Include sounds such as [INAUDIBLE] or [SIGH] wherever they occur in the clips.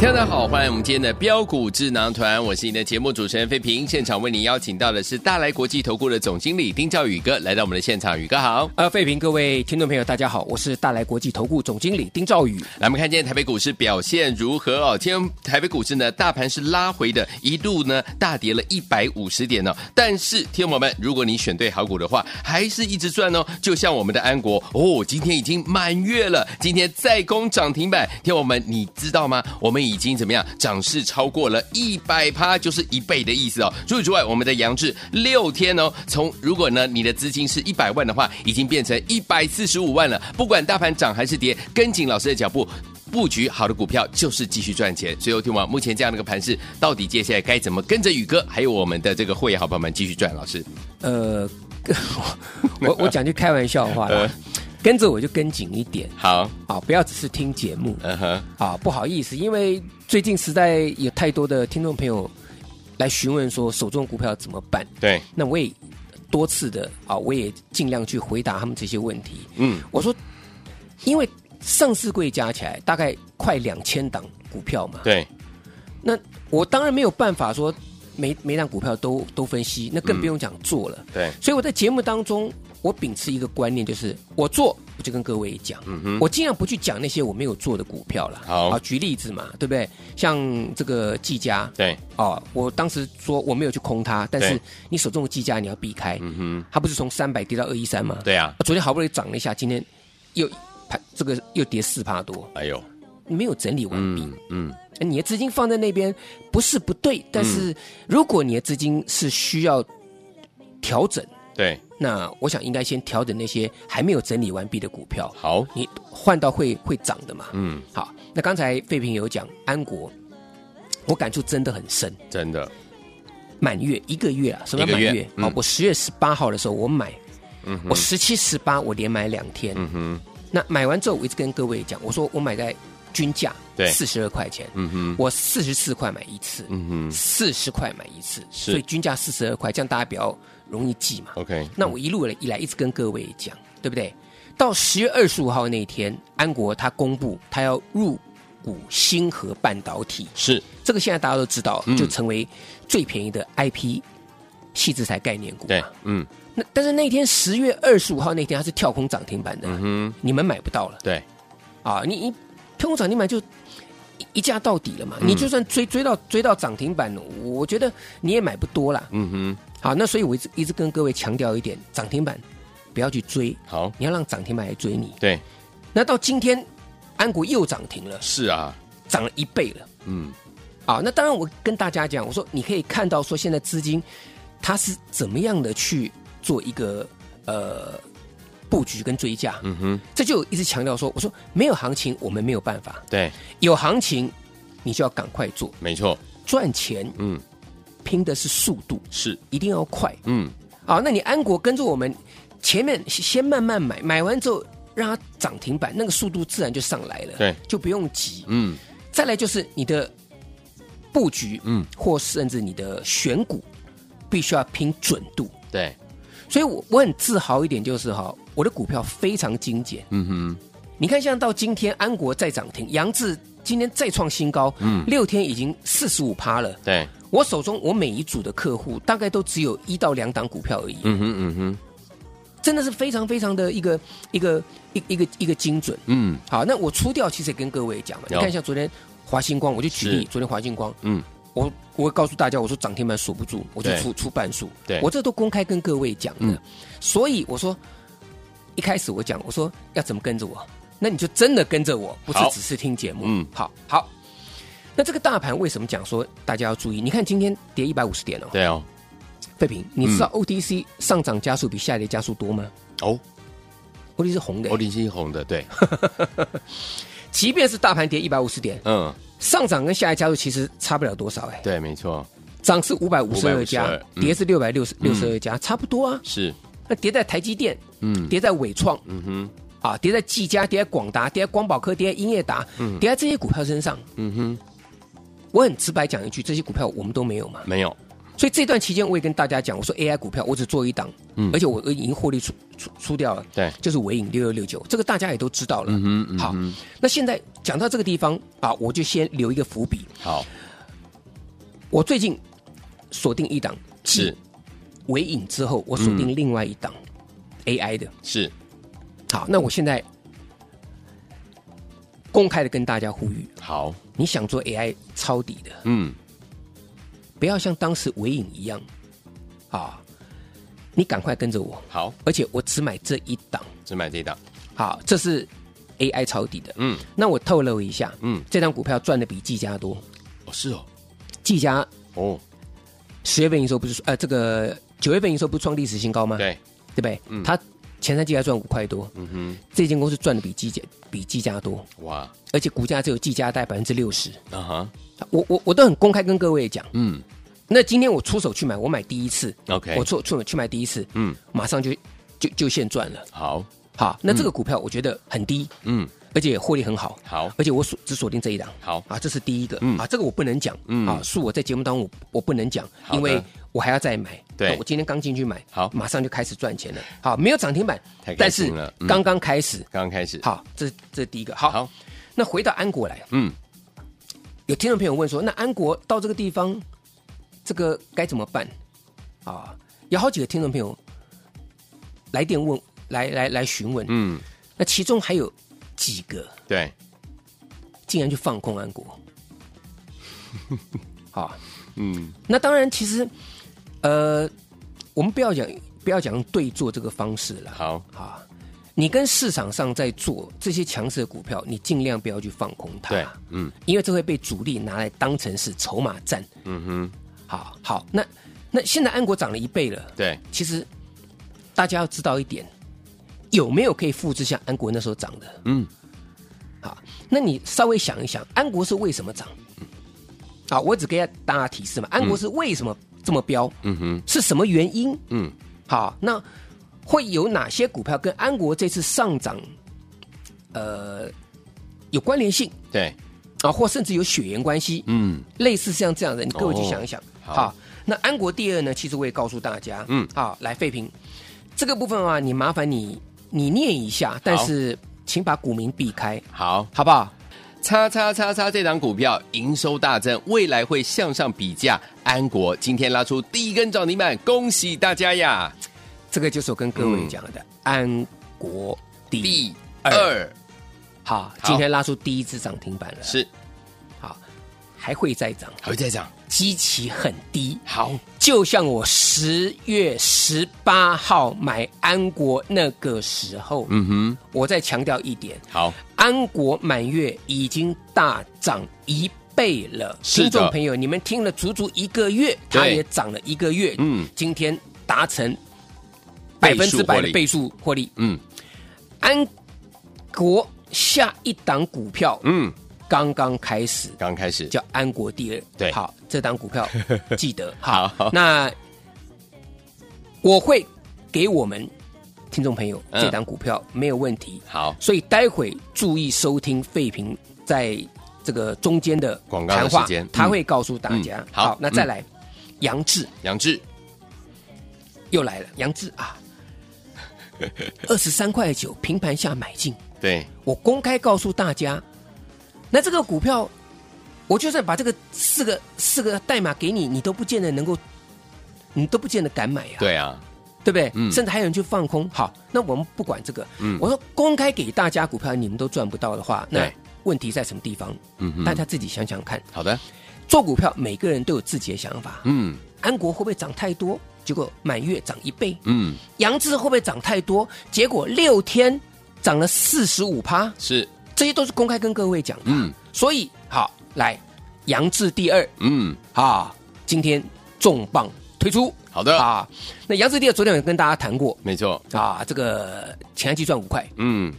大家好，欢迎我们今天的标股智囊团，我是你的节目主持人费平。现场为您邀请到的是大来国际投顾的总经理丁兆宇哥来到我们的现场，宇哥好。呃，费平，各位听众朋友，大家好，我是大来国际投顾总经理丁兆宇。来，我们看今天台北股市表现如何哦？今天台北股市呢，大盘是拉回的，一度呢大跌了一百五十点呢、哦。但是，听友们，如果你选对好股的话，还是一直赚哦。就像我们的安国哦，今天已经满月了，今天再攻涨停板。听友们，你知道吗？我们已经怎么样？涨势超过了一百趴，就是一倍的意思哦。除此之外，我们的杨志六天哦，从如果呢你的资金是一百万的话，已经变成一百四十五万了。不管大盘涨还是跌，跟紧老师的脚步，布局好的股票就是继续赚钱。所以，听完目前这样的一个盘势，到底接下来该怎么跟着宇哥，还有我们的这个会员好朋友们继续赚？老师，呃，[LAUGHS] 我我讲句开玩笑的话。呃跟着我就跟紧一点，好，好，不要只是听节目，嗯哼，好，不好意思，因为最近实在有太多的听众朋友来询问说手中股票怎么办，对，那我也多次的啊，我也尽量去回答他们这些问题，嗯，我说，因为上市柜加起来大概快两千档股票嘛，对，那我当然没有办法说每每档股票都都分析，那更不用讲做了，嗯，对，所以我在节目当中。我秉持一个观念，就是我做，我就跟各位讲，嗯哼，我尽量不去讲那些我没有做的股票了。好，举例子嘛，对不对？像这个技嘉，对，哦，我当时说我没有去空它，但是你手中的技嘉你要避开，嗯哼，它不是从三百跌到二一三吗？对啊，昨天好不容易涨了一下，今天又盘这个又跌四趴多，哎呦，没有整理完毕，嗯，嗯，你的资金放在那边不是不对，但是如果你的资金是需要调整。对，那我想应该先调整那些还没有整理完毕的股票。好，你换到会会涨的嘛？嗯，好。那刚才费平有讲安国，我感触真的很深，真的。满月一个月啊，什么满月？哦、嗯，我十月十八号的时候我买，嗯，我十七十八我连买两天，嗯哼。那买完之后我一直跟各位讲，我说我买在均价，对，四十二块钱，嗯哼。我四十四块买一次，嗯哼，四十块买一次，所以均价四十二块，这样大家比较。容易记嘛？OK，那我一路以来一直跟各位讲，对不对？到十月二十五号那天，安国他公布他要入股星河半导体，是这个现在大家都知道，就成为最便宜的 IP 细制材概念股。对，嗯。那但是那天十月二十五号那天，它是跳空涨停板的，嗯，你们买不到了。对，啊，你你跳空涨停板就一价到底了嘛？你就算追追到追到涨停板，我觉得你也买不多了。嗯哼。好，那所以我一直一直跟各位强调一点，涨停板不要去追，好，你要让涨停板来追你。对，那到今天安国又涨停了，是啊，涨了一倍了。嗯，啊，那当然我跟大家讲，我说你可以看到说现在资金它是怎么样的去做一个呃布局跟追价。嗯哼，这就一直强调说，我说没有行情我们没有办法，对，有行情你就要赶快做，没错，赚钱。嗯。拼的是速度，是一定要快。嗯，好，那你安国跟着我们前面先慢慢买，买完之后让它涨停板，那个速度自然就上来了。对，就不用急。嗯，再来就是你的布局，嗯，或甚至你的选股，必须要拼准度。对，所以我我很自豪一点就是哈，我的股票非常精简。嗯哼，你看像到今天安国再涨停，杨志今天再创新高，嗯，六天已经四十五趴了。对。我手中我每一组的客户大概都只有一到两档股票而已。嗯哼嗯哼，真的是非常非常的一个一个一一个一个精准。嗯，好，那我出掉其实也跟各位讲嘛，你看像昨天华星光，我就举例，昨天华星光，嗯，我我会告诉大家，我说涨停板锁不住，我就出出半数。对，我这都公开跟各位讲的。所以我说一开始我讲，我说要怎么跟着我，那你就真的跟着我，不是只是听节目。嗯，好好。那这个大盘为什么讲说大家要注意？你看今天跌一百五十点哦。对哦，废品，你知道 OTC 上涨加速比下跌加速多吗？哦，OTC 是红的，OTC 是红的，对。[LAUGHS] 即便是大盘跌一百五十点，嗯，上涨跟下跌加速其实差不了多少哎。对，没错。涨是五百五十二家，嗯、跌是六百六十六十二家，差不多啊。是。那跌在台积电，嗯，跌在纬创，嗯哼，啊，跌在技嘉，跌在广达，跌在光宝科，跌在英业达，嗯，跌在这些股票身上，嗯哼。我很直白讲一句，这些股票我们都没有嘛？没有。所以这段期间我也跟大家讲，我说 AI 股票我只做一档，嗯，而且我已经获利出出出掉了，对，就是尾影六六六九，这个大家也都知道了。嗯，嗯好，那现在讲到这个地方啊，我就先留一个伏笔。好，我最近锁定一档是尾影之后，我锁定另外一档 AI 的，是。好，那我现在公开的跟大家呼吁，好，你想做 AI 抄底的，嗯。不要像当时尾影一样，啊，你赶快跟着我。好，而且我只买这一档，只买这一档。好，这是 AI 抄底的。嗯，那我透露一下，嗯，这张股票赚的比技嘉多。哦，是哦，技嘉哦，十月份营收不是呃，这个九月份营收不是创历史新高吗？对，对不对？嗯，它前三季还赚五块多。嗯哼，这间公司赚的比技嘉比技嘉多。哇，而且股价只有技嘉带百分之六十。啊哈。我我我都很公开跟各位讲，嗯，那今天我出手去买，我买第一次，OK，我出出手去买第一次，嗯，马上就就就现赚了，好，好，那这个股票我觉得很低，嗯，而且获利很好，好，而且我锁只锁定这一档，好。啊，这是第一个，嗯。啊，这个我不能讲，嗯。啊，恕我在节目当中我我不能讲，因为我还要再买，对，我今天刚进去买，好，马上就开始赚钱了，好，没有涨停板，太但是刚刚开始，刚刚开始，好，这这是第一个，好，那回到安国来，嗯。有听众朋友问说：“那安国到这个地方，这个该怎么办？”啊，有好几个听众朋友来电问，来来来询问。嗯，那其中还有几个对，竟然去放空安国。[LAUGHS] 好，嗯，那当然，其实呃，我们不要讲不要讲对做这个方式了。好，好。你跟市场上在做这些强势的股票，你尽量不要去放空它。对，嗯，因为这会被主力拿来当成是筹码战。嗯哼，好，好，那那现在安国涨了一倍了。对，其实大家要知道一点，有没有可以复制像安国那时候涨的？嗯，好，那你稍微想一想，安国是为什么涨？好，我只给大家提示嘛，安国是为什么这么飙？嗯哼，是什么原因？嗯，好，那。会有哪些股票跟安国这次上涨，呃，有关联性？对，啊，或甚至有血缘关系？嗯，类似像这样的，你各位去想一想。哦、好，好，那安国第二呢？其实我也告诉大家，嗯，好，来废品这个部分啊，你麻烦你你念一下，但是请把股名避开，好，好不好？叉叉叉叉这档股票营收大增，未来会向上比价。安国今天拉出第一根涨停板，恭喜大家呀！这个就是我跟各位讲的、嗯、安国第二，好，今天拉出第一只涨停板了，是，好，还会再涨，还会再涨，基期很低，好，就像我十月十八号买安国那个时候，嗯哼，我再强调一点，好，安国满月已经大涨一倍了，听众朋友，你们听了足足一个月，它也涨了一个月，嗯，今天达成。百分之百的倍数获利，嗯，安国下一档股票，嗯，刚刚开始，刚开始。叫安国第二，对，好，这档股票 [LAUGHS] 记得。好，好，那我会给我们听众朋友这档股票没有问题，好，所以待会注意收听废品在这个中间的广告时间，他会告诉大家，好，那再来，杨志，杨志。又来了，杨志啊。[LAUGHS] 二十三块九平盘下买进，对，我公开告诉大家，那这个股票，我就算把这个四个四个代码给你，你都不见得能够，你都不见得敢买呀。对啊，对不对？嗯。甚至还有人去放空。好，那我们不管这个。嗯。我说公开给大家股票，你们都赚不到的话，那问题在什么地方？嗯，大家自己想想看。好的。做股票，每个人都有自己的想法。嗯。安国会不会涨太多？结果满月涨一倍，嗯，杨志会不会涨太多？结果六天涨了四十五趴，是，这些都是公开跟各位讲的，嗯，所以好来，杨志第二，嗯，啊，今天重磅推出，好的。啊，那杨志第二昨天有跟大家谈过，没错，啊，这个前期赚五块，嗯，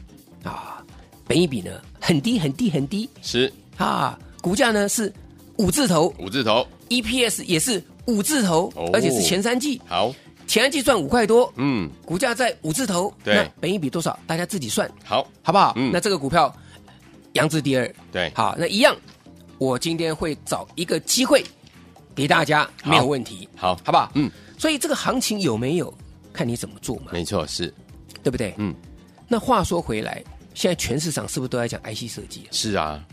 啊，本一比呢很低很低很低，是。啊，股价呢是五字头。五字头，，EPS 也是五字头，哦。而且是前三季，好，前三季赚五块多，嗯，股价在五字头，对。那本一比多少？大家自己算，好，好不好？嗯。那这个股票扬智第二，对，好，那一样，我今天会找一个机会给大家，没有问题，好，好不好？嗯，所以这个行情有没有，看你怎么做嘛，没错，是，对不对？嗯，那话说回来，现在全市场是不是都在讲 IC 设计？啊？是啊，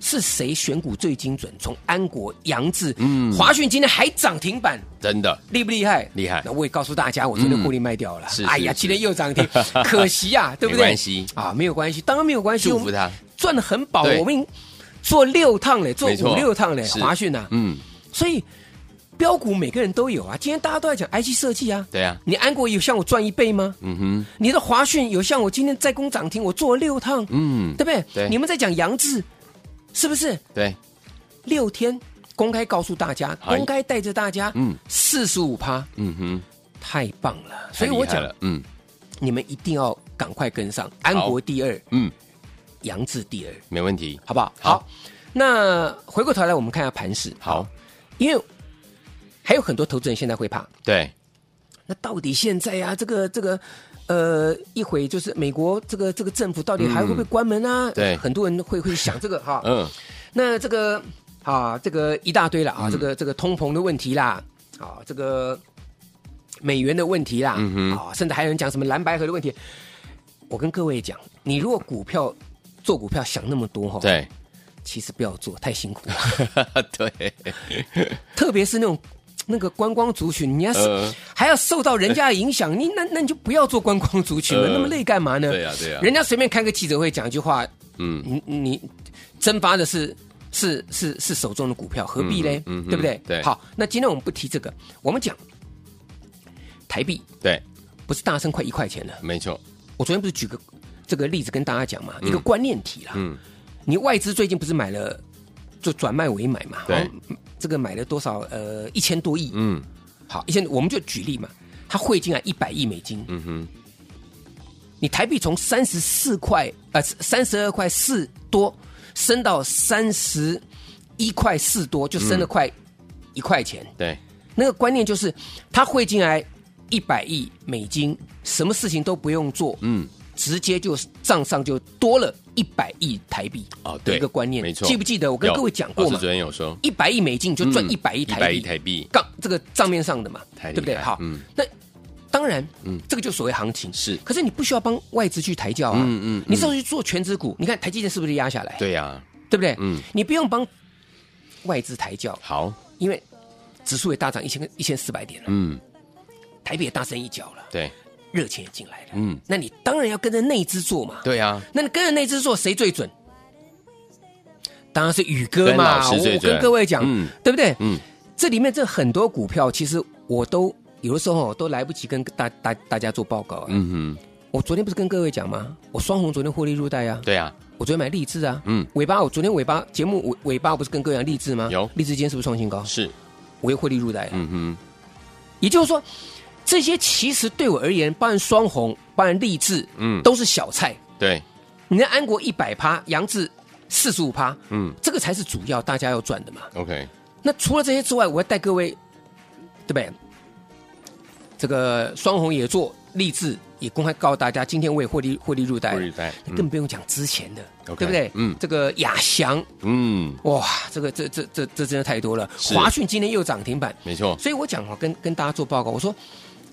是谁选股最精准？从安国、杨志、嗯华讯今天还涨停板，真的，厉不厉害？厉害那我也告诉大家，我昨天获利卖掉了。是哎呀，今天又涨停，[LAUGHS] 可惜啊，对不对？没关系啊，没有关系，当然没有关系。祝福他，赚的很饱，我们做六趟嘞，做五六趟嘞，是华讯啊，嗯，所以标股每个人都有啊。今天大家都在讲 IC 设计啊，对啊，你安国有像我赚一倍吗？嗯哼，你的华讯有像我今天在攻涨停，我做了六趟，嗯对，不对？对你们在讲扬智，是不是？对，六天公开告诉大家，哎公开带着大家，嗯，四十五趴，嗯哼，太棒了。所以我讲了，嗯。你们一定要赶快跟上，安国第二，嗯，杨志第二，没问题，好不好？好。那回过头来，我们看一下盘势。好，因为还有很多投资人现在会怕，对，那到底现在啊，这个这个，呃，一会就是美国这个这个政府到底还会不会关门啊？嗯对很多人会会想这个哈。[LAUGHS] 嗯，那这个啊，这个一大堆了啊，嗯这个这个通膨的问题啦，啊，这个美元的问题啦，啊，甚至还有人讲什么蓝白合的问题。我跟各位讲，你如果股票做股票想那么多哈，，对，其实不要做，太辛苦了。[LAUGHS] 对，[LAUGHS] 特别是那种那个观光族群，你要是、呃还要受到人家的影响，你那那你就不要做观光族群了，呃那么累干嘛呢？对呀对呀人家随便开个记者会讲一句话，嗯，你你蒸发的是是是是手中的股票，何必呢？嗯嗯对不对？对好，那今天我们不提这个，我们讲台币对，不是大升快一块钱了。没错，我昨天不是举个这个例子跟大家讲嘛，一个观念题啦。嗯，你外资最近不是买了，就转卖为买嘛？对这个买了多少？呃，一千多亿。嗯好，一千我们就举例嘛，他汇进来一百亿美金，嗯哼，你台币从三十四块呃三十二块四多升到三十一块四多，就升了快一块钱。对，那个观念就是，他汇进来一百亿美金，什么事情都不用做，嗯，直接就账上就多了一百亿台币哦对的一个观念，没错。记不记得我跟各位讲过嘛？老师昨？天有说，一百亿美金就赚嗯一百亿台100亿币，台币。杠这个账面上的嘛，对不对？好，嗯。那当然，嗯。这个就所谓行情。是。可是你不需要帮外资去抬轿啊，嗯嗯嗯。你上去做全指股，你看台积电是不是压下来？对呀，对不对？嗯。你不用帮外资抬轿，好，因为指数也大涨一千一千四百点了，嗯，台北也大升一角了，对，热钱也进来了，嗯，那你当然要跟着内资做嘛。对呀，那你跟着内资做，谁最准？当然是宇哥嘛。我跟各位讲，嗯对不对？嗯，这里面这很多股票，其实我都有的时候都来不及跟大大大家做报告啊。嗯我昨天不是跟各位讲吗？我双红昨天获利入袋啊哼，，对呀，我昨天买励志啊，嗯，尾巴我昨天尾巴节目尾尾巴我不是跟各位讲励志吗？有励志今天是不是创新高？是，我又获利入袋了。嗯哼，也就是说，这些其实对我而言，包含双红，包含励志，嗯。都是小菜。对，你的安国一百趴，杨志四十五趴，嗯。这个才是主要大家要赚的嘛。，OK，那除了这些之外，我要带各位，对不对？这个双红也做，励志也公开告诉大家，今天我也获利获利入袋更不用讲之前的对不对？嗯。这个亚翔，嗯，哇，这个这这这这真的太多了。是。华讯今天又涨停板，没错，所以我讲哦，跟跟大家做报告，我说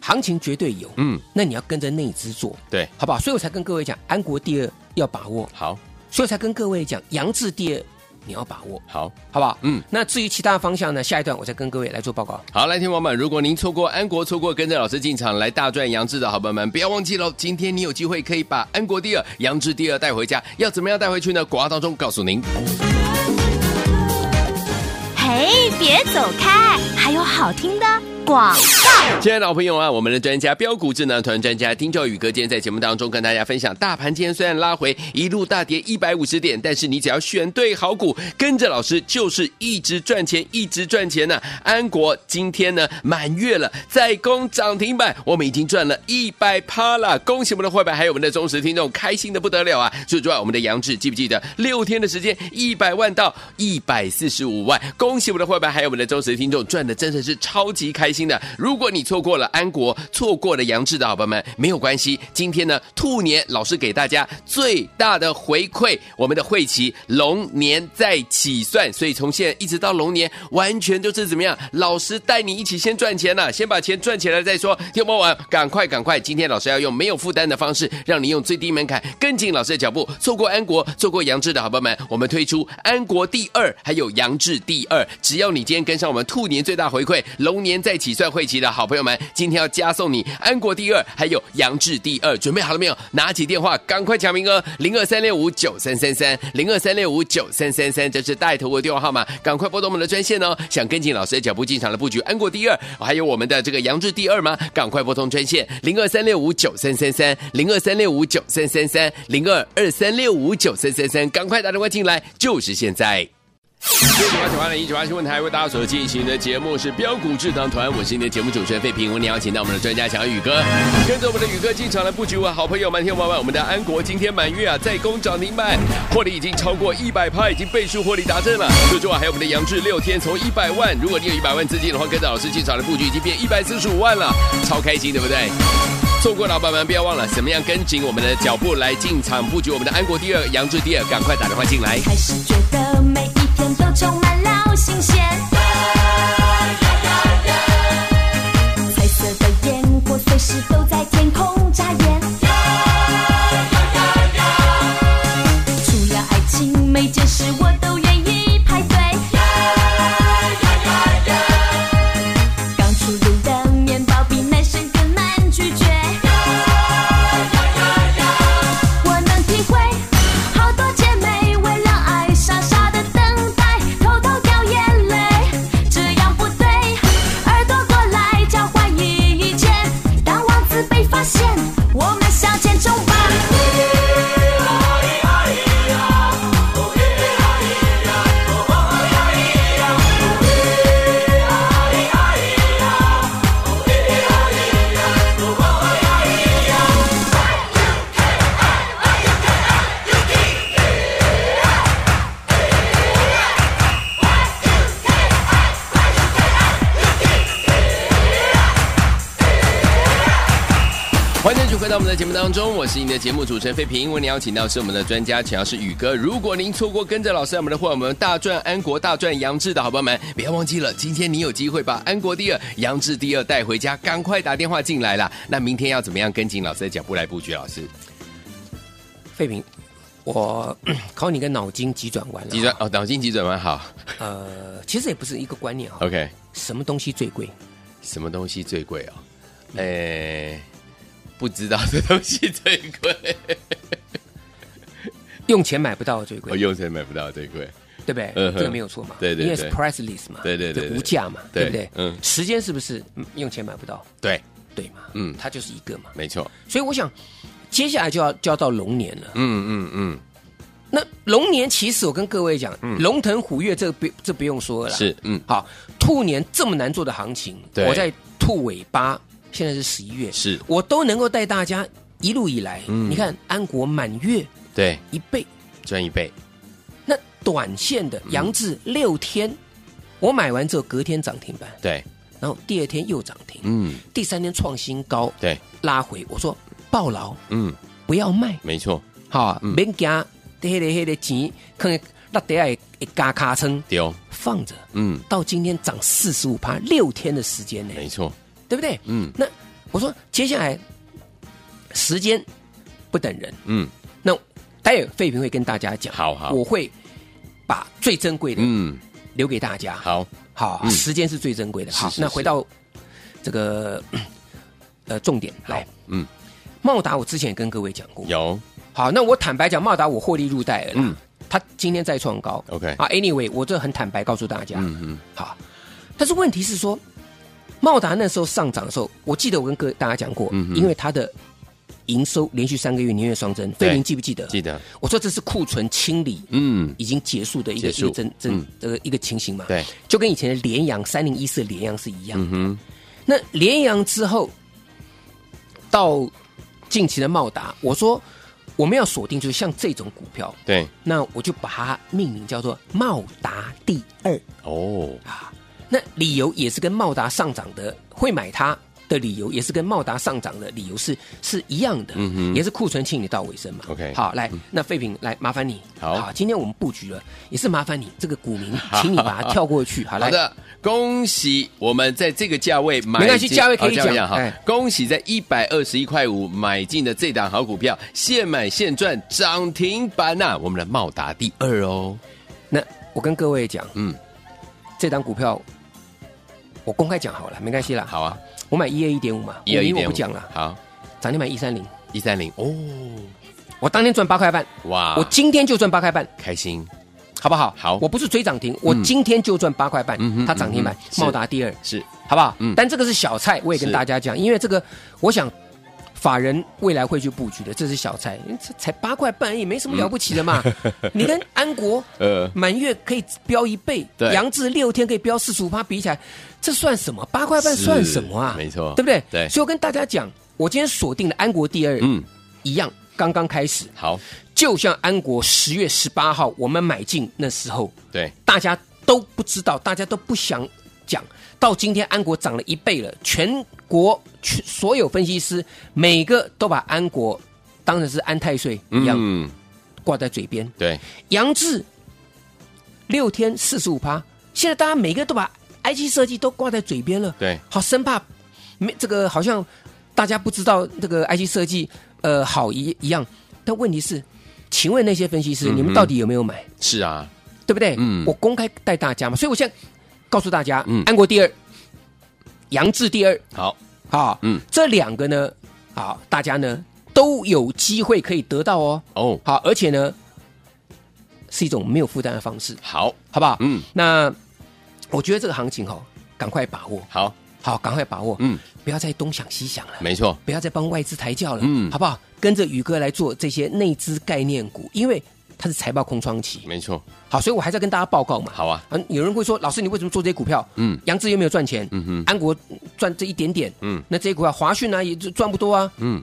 行情绝对有，嗯，那你要跟着内资做，对，好不好？所以我才跟各位讲，安国第二要把握，好，所以我才跟各位讲，杨志第二你要把握，好。好不好？嗯，那至于其他方向呢，下一段我再跟各位来做报告。好，来，听众们，如果您错过安国，错过跟着老师进场来大赚杨志的好朋友们，不要忘记喽！今天你有机会可以把安国第二、杨志第二带回家，要怎么样带回去呢？广告当中告诉您。嘿，别走开，还有好听的广告，亲爱的老朋友啊，我们的专家标股智囊团专家丁兆宇哥今天在节目当中跟大家分享，大盘今天虽然拉回一路大跌一百五十点，但是你只要选对好股，跟着老师就是一直赚钱，一直赚钱呢、安国今天呢满月了，再攻涨停板，我们已经赚了一百趴了，恭喜我们的会员还有我们的忠实听众，开心的不得了啊！最重要我们的杨志记不记得？六天的时间一百万到一百四十五万，恭喜我们的会员还有我们的忠实听众，赚的真的是超级开新的，如果你错过了安国，错过了杨志的好朋友们，没有关系。今天呢，兔年老师给大家最大的回馈，我们的会期龙年再起算，所以从现在一直到龙年，完全就是怎么样？老师带你一起先赚钱了，先把钱赚起来再说。听不完，赶快赶快！今天老师要用没有负担的方式，让你用最低门槛跟紧老师的脚步，错过安国，错过杨志的好朋友们，我们推出安国第二，还有杨志第二。只要你今天跟上我们兔年最大回馈，龙年再起算会期的好朋友们，今天要加送你安国第二，还有杨志第二，准备好了没有？拿起电话，赶快抢名额，零二三六五九三三三，零二三六五九三三三，这是带头的电话号码，赶快拨通我们的专线哦。想跟紧老师的脚步进场的布局，安国第二，还有我们的这个杨志第二吗？赶快拨通专线，零二三六五九三三三，零二三六五九三三三，零二二三六五九三三三，赶快打电话进来，就是现在。欢迎喜欢喜欢的一九八新闻台为大家所进行的节目是标股智囊团，我是你的节目主持人费平。我们邀请到我们的专家强宇哥，跟着我们的宇哥进场来布局。我好朋友们，听众们，我们的安国今天满月啊，再攻涨停板，获利已经超过一百趴，已经倍数获利达阵了。最重要还有我们的杨志六天从一百万，如果你有一百万资金的话，跟着老师进场的布局已经变一百四十五万了，超开心，对不对？错过老板们不要忘了，怎么样跟紧我们的脚步来进场布局我们的安国第二、杨志第二，赶快打电话进来。开始觉得充满了新鲜，彩色的烟火随时都在迎继续回到我们的节目当中，我是你的节目主持人费平。为您邀请到是我们的专家，主要是宇哥。如果您错过跟着老师我们的会，我们大赚安国、大赚杨志的好朋友们，不要忘记了，今天你有机会把安国第二、杨志第二带回家，赶快打电话进来啦。那明天要怎么样跟紧老师的脚步来布局？老师，费平，我考你个脑筋急转弯了。急转哦，脑筋急转弯好。呃，其实也不是一个观念啊。OK，什么东西最贵？什么东西最贵哦？诶。不知道这东西最贵，用钱买不到最贵。哦，用钱买不到最贵，对不对？嗯、这个没有错嘛。对对，对，因为是 priceless 嘛。对对对，对，无价嘛，对，对不对？嗯。时间是不是用钱买不到？对对嘛。嗯，它就是一个嘛。没错。所以我想，接下来就要就要到龙年了。嗯嗯嗯。那龙年其实我跟各位讲，嗯、龙腾虎跃这个不这不用说了。是嗯。好，兔年这么难做的行情，我在兔尾巴，现在是十一月，是。我都能够带大家。一路以来，嗯、你看安国满月，对。一倍。赚一倍。那短线的杨志六天，嗯、我买完之后隔天涨停板，对，然后第二天又涨停，嗯，第三天创新高，对，拉回，我说抱牢，嗯，不要卖，没错，好，免惊，黑的黑的钱，可能那底下一嘎咔称丢放着，嗯，到今天涨四十五趴，六天的时间呢，没错，对不对？嗯，那我说接下来。时间不等人，嗯，那待会费平会跟大家讲，好好，我会把最珍贵的嗯。留给大家，好。好，嗯、时间是最珍贵的，好，是是是那回到这个 [CLEARS THROAT] 呃重点来，嗯，茂达我之前也跟各位讲过，有，好，那我坦白讲，茂达我获利入袋了，嗯，他今天再创高，OK，啊，Anyway，我这很坦白告诉大家，嗯嗯，好，但是问题是说。茂达那时候上涨的时候，我记得我跟各位大家讲过，嗯因为它的营收连续三个月年月双增，对费您记不记得？记得，我说这是库存清理，嗯，已经结束的一个一个真真嗯。这个一个情形嘛。对，就跟以前的联阳三零一四联阳是一样的。嗯哼，那联阳之后到近期的茂达，我说我们要锁定就是像这种股票，对，那我就把它命名叫做茂达第二。哦，啊。那理由也是跟茂达上涨的会买它的理由，也是跟茂达上涨的理由是是一样的，也是库存清理到尾声嘛。OK 好，来，那废品来麻烦你，好。今天我们布局了，也是麻烦你这个股民，[LAUGHS] 请你把它跳过去，[LAUGHS] 好的，恭喜我们在这个价位买进，没关系价位可以讲哎。恭喜在一百二十一块五买进的这档好股票，现买现赚，涨停板呐、我们的茂达第二哦，那我跟各位讲，嗯，这档股票我公开讲好了，没关系啦。好啊，我买一二一点五嘛，一二一点五。我不讲了，好，涨停买一三零，一三零。哦，我当天赚八块半，哇，我今天就赚八块半，开心，好不好？好。我不是追涨停，我今天就赚八块半嗯，它涨停板嗯哼，是。茂达第二，是。好不好？嗯？但这个是小菜，我也跟大家讲，因为这个我想。法人未来会去布局的，这是小菜，这才八块半，也没什么了不起的嘛。你跟安国 [LAUGHS] 呃满月可以飙一倍，杨志六天可以飙四十五趴，比起来，这算什么？八块半算什么啊？没错对不对？对所以我跟大家讲，我今天锁定的安国第二，嗯，一样，刚刚开始，好，就像安国十月十八号我们买进那时候，对，大家都不知道，大家都不想讲。到今天，安国涨了一倍了，全国全所有分析师每个都把安国当成是安太岁一样嗯，挂在嘴边。对，杨志六天四十五趴，现在大家每个都把 IC 设计都挂在嘴边了，对，好生怕没这个好像大家不知道这个 IC 设计呃好一一样。但问题是，请问那些分析师，嗯你们到底有没有买？是啊，对不对？嗯我公开带大家嘛，所以我现在告诉大家，嗯安国第二，扬智第二，好，好，嗯，这两个呢，好，大家呢都有机会可以得到哦，哦，好，而且呢是一种没有负担的方式，好，好不好？嗯，那我觉得这个行情哈、哦，赶快把握，好，好，赶快把握，嗯，不要再东想西想了，没错，不要再帮外资抬轿了，嗯。好不好？跟着宇哥来做这些内资概念股，因为它是财报空窗期，没错，好，所以我还在跟大家报告嘛。好啊，啊，有人会说，老师你为什么做这些股票？嗯，杨志又没有赚钱？嗯哼，安国赚这一点点，嗯。那这些股票华讯呢也就赚不多啊。嗯，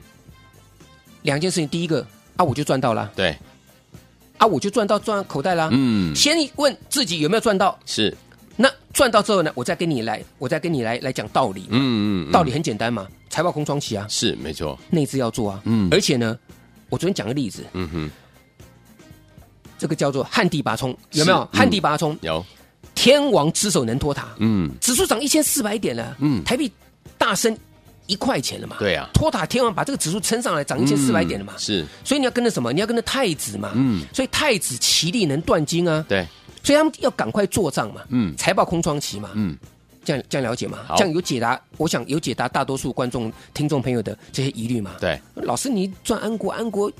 两件事情，第一个啊，我就赚到了，对，啊，我就赚到赚口袋啦。嗯，先问自己有没有赚到，是，那赚到之后呢，我再跟你来，我再跟你来来讲道理。嗯嗯，嗯。道理很简单嘛，财报空窗期啊，是没错，内资要做啊。嗯。而且呢，我昨天讲个例子，嗯哼，这个叫做旱地拔葱，有没有？旱地拔葱，有，天王之手能托塔。嗯，指数涨一千四百点了，嗯。台币大升一块钱了嘛，对啊。托塔天王把这个指数撑上来，涨一千四百点了嘛，嗯是，所以你要跟着什么？你要跟着太子嘛，嗯。所以太子其力能断金啊，对，所以他们要赶快做账嘛，嗯。财报空窗期嘛，嗯，这样这样了解吗？好。这样有解答，我想有解答大多数观众、听众朋友的这些疑虑嘛。对，老师你赚安国，安国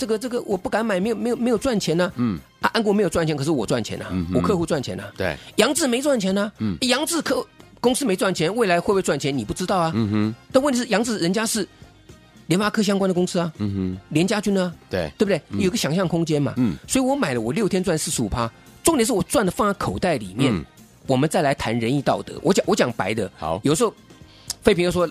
这个这个我不敢买，没有没有没有赚钱呢、嗯，啊，安国没有赚钱，可是我赚钱啊，嗯我客户赚钱啊，对，杨志没赚钱呢、嗯杨志客公司没赚钱，未来会不会赚钱你不知道啊。嗯哼，但问题是杨志人家是联发科相关的公司啊，嗯哼，联家军呢，对，对不对？有个想象空间嘛。嗯所以我买了，我六天赚四十五趴，重点是我赚的放在口袋里面。嗯我们再来谈仁义道德。我讲我讲白的，好有时候费平又说。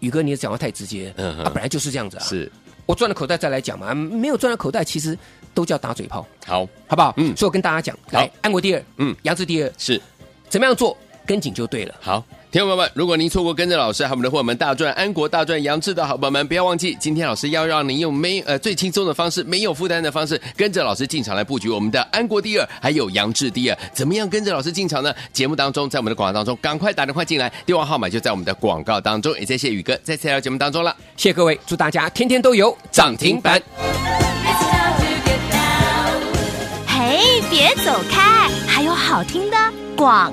宇哥，你讲话太直接，嗯哼啊，本来就是这样子啊。是，我赚了口袋再来讲嘛，没有赚了口袋，其实都叫打嘴炮，好，好不好？嗯。所以我跟大家讲，来，安国第二，嗯。杨志第二，是，怎么样做，跟紧就对了。好，听众朋友们，如果您错过跟着老师还有我们的伙伴们大赚安国大赚杨志的好朋友们，不要忘记，今天老师要让您用没呃最轻松的方式，没有负担的方式，跟着老师进场来布局我们的安国第二，还有杨志第二。怎么样跟着老师进场呢？节目当中，在我们的广告当中，赶快打电话进来，电话号码就在我们的广告当中。也谢谢宇哥再次来到节目当中了。谢谢各位，祝大家天天都有涨停板。嘿，别走开，还有好听的广。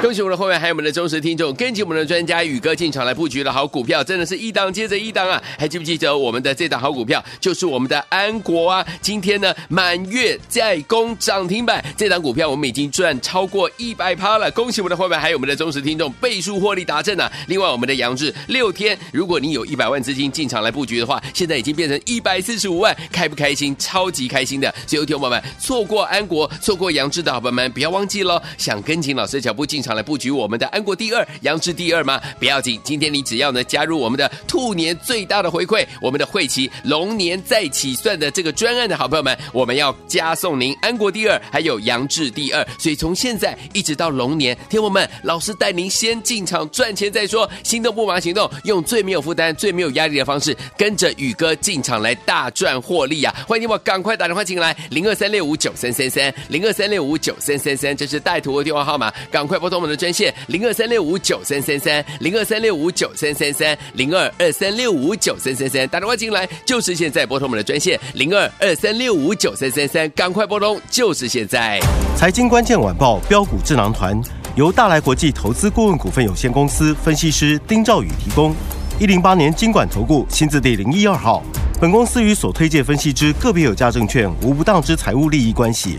恭喜我们的会员，还有我们的忠实听众，跟紧我们的专家宇哥进场来布局的好股票，真的是一档接着一档啊！还记不记得我们的这档好股票，就是我们的安国啊？今天呢，满月再攻涨停板，这档股票我们已经赚超过一百趴了。恭喜我们的会员，还有我们的忠实听众，倍数获利达阵啊！另外，我们的杨志六天，如果你有一百万资金进场来布局的话，现在已经变成一百四十五万，开不开心？超级开心的！所以，听众朋友们，错过安国、错过杨志的好朋友们，不要忘记喽！想跟紧老师的脚步进场来布局我们的安国第二、杨志第二吗？不要紧，今天你只要呢加入我们的兔年最大的回馈，我们的会期龙年再起算的这个专案的好朋友们，我们要加送您安国第二，还有杨志第二。所以从现在一直到龙年，听友们，老师带您先进场赚钱再说，心动不忙行动，用最没有负担、最没有压力的方式，跟着宇哥进场来大赚获利啊！欢迎你我赶快打电话进来，零二三六五九三三三，零二三六五九三三三，这是带图的电话号码，赶快拨通我们的专线零二三六五九三三三，零二三六五九三三三，零二二三六五九三三三，打电话进来就是现在拨通我们的专线零二二三六五九三三三，赶快拨通就是现在。财经关键晚报标股智囊团由大来国际投资顾问股份有限公司分析师丁兆宇提供，一零八年金管投顾新字第零一二号。本公司与所推介分析之个别有价证券无不当之财务利益关系。